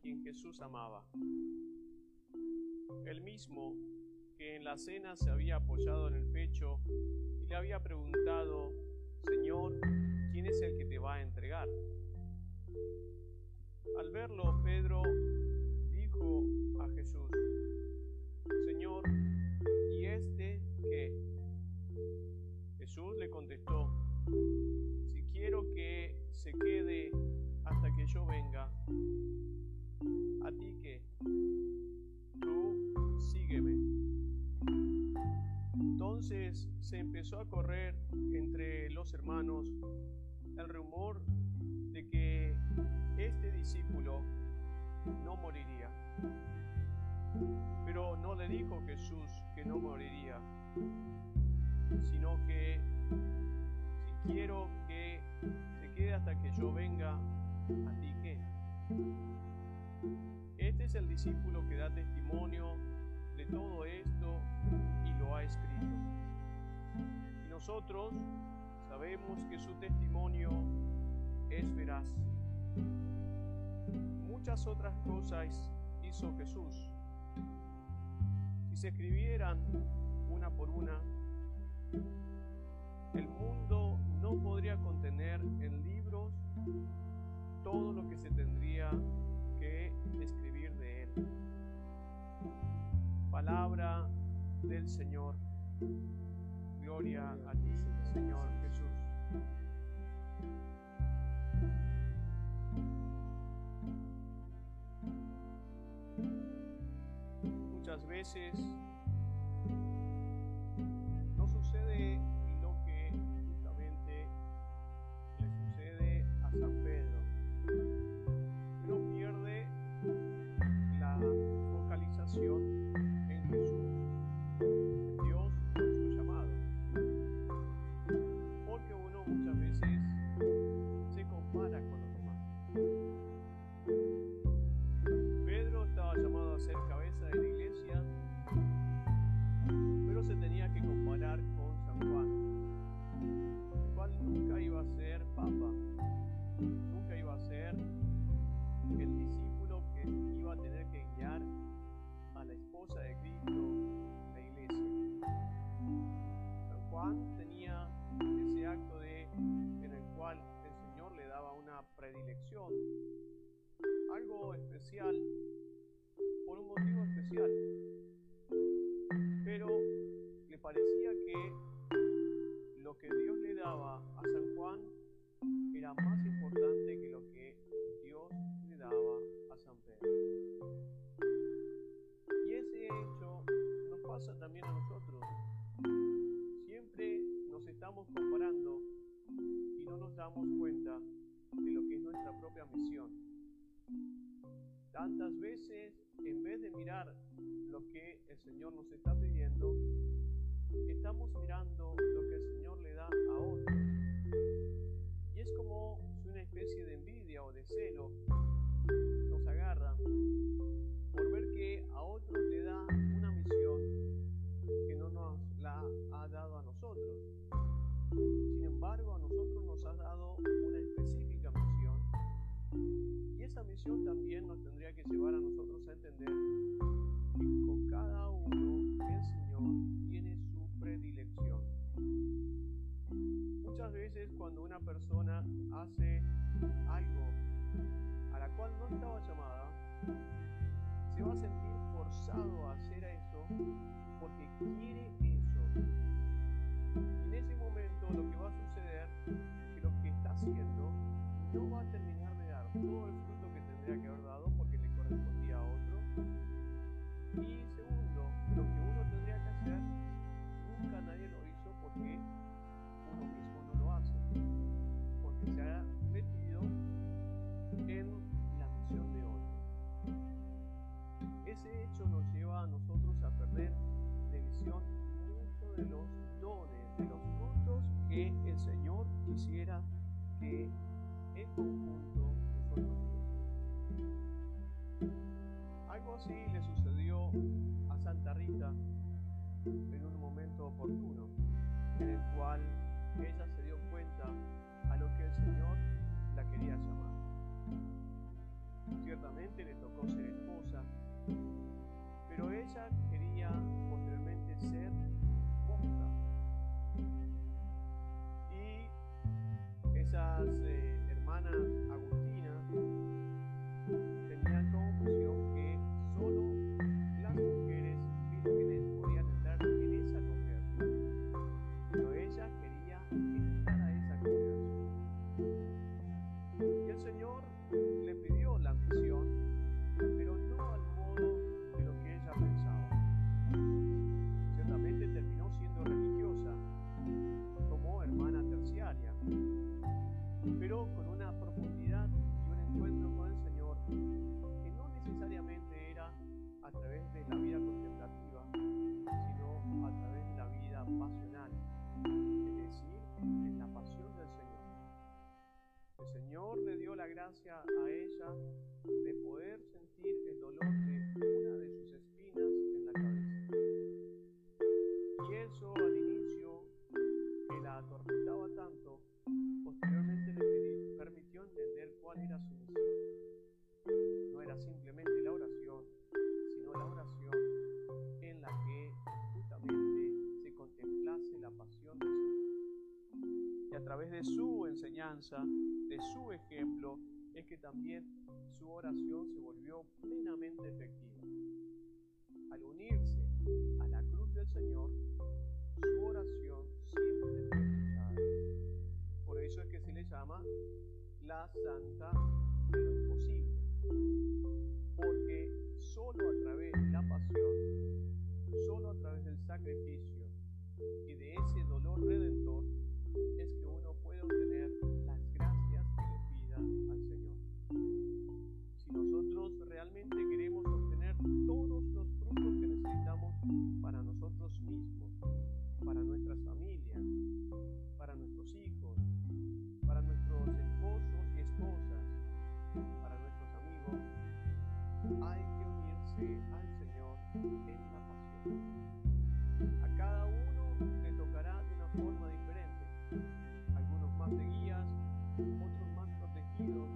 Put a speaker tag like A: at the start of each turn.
A: quien Jesús amaba. El mismo que en la cena se había apoyado en el pecho y le había preguntado, Señor, ¿quién es el que te va a entregar? Al verlo, Pedro dijo se empezó a correr entre los hermanos el rumor de que este discípulo no moriría. Pero no le dijo Jesús que no moriría, sino que si quiero que se quede hasta que yo venga, ¿a ti qué? Este es el discípulo que da testimonio de todo esto nosotros sabemos que su testimonio es veraz. Muchas otras cosas hizo Jesús. Si se escribieran una por una, el mundo no podría contener en libros todo lo que se tendría que escribir de él. Palabra del Señor. Gloria a ti, Señor Jesús. Muchas veces no sucede predilección, algo especial, por un motivo especial. Pero le parecía que lo que Dios le daba a San Juan era más importante que lo que Tantas veces, en vez de mirar lo que el Señor nos está pidiendo, estamos mirando lo que el Señor le da a otros. Y es como una especie de envidia o de celo forzado a hacer eso porque quiere eso. Y en ese momento lo que va a suceder es que lo que está haciendo no va a terminar de dar todo el fruto que tendría que haber Señor quisiera que en conjunto nosotros. Algo así le sucedió a Santa Rita en un momento oportuno, en el cual ella se dio cuenta a lo que el Señor la quería llamar. ciertamente le tocó ser esposa, pero ella quería posteriormente ser gracia a ella de poder sentir el dolor de una de sus espinas en la cabeza. Y eso al inicio, que la atormentaba tanto, posteriormente le permitió entender cuál era su misión. No era simplemente la oración, sino la oración en la que justamente se contemplase la pasión del Señor. Y a través de su enseñanza, de su ejemplo, es que también su oración se volvió plenamente efectiva. Al unirse a la cruz del Señor, su oración siempre fue escuchada. Por eso es que se le llama la santa hay que unirse al Señor en la pasión. A cada uno le tocará de una forma diferente. Algunos más de guías, otros más protegidos,